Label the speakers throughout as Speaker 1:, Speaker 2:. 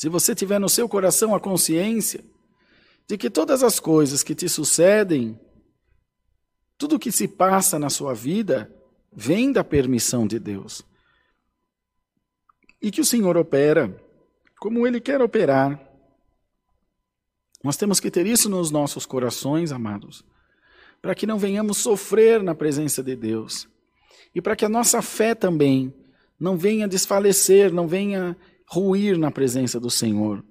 Speaker 1: se você tiver no seu coração a consciência de que todas as coisas que te sucedem, tudo que se passa na sua vida, vem da permissão de Deus. E que o Senhor opera como Ele quer operar. Nós temos que ter isso nos nossos corações, amados, para que não venhamos sofrer na presença de Deus. E para que a nossa fé também não venha desfalecer, não venha ruir na presença do Senhor.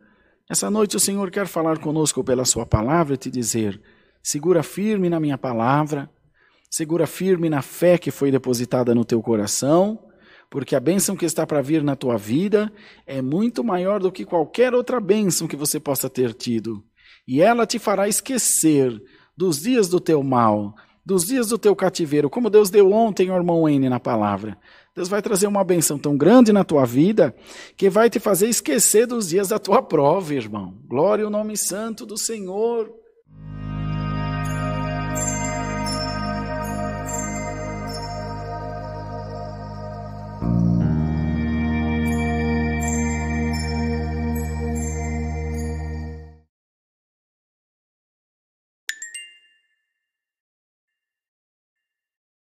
Speaker 1: Essa noite o Senhor quer falar conosco pela Sua palavra e te dizer: segura firme na minha palavra, segura firme na fé que foi depositada no teu coração, porque a bênção que está para vir na tua vida é muito maior do que qualquer outra bênção que você possa ter tido. E ela te fará esquecer dos dias do teu mal, dos dias do teu cativeiro, como Deus deu ontem ao irmão N na palavra. Deus vai trazer uma benção tão grande na tua vida que vai te fazer esquecer dos dias da tua prova, irmão. Glória ao nome santo do Senhor.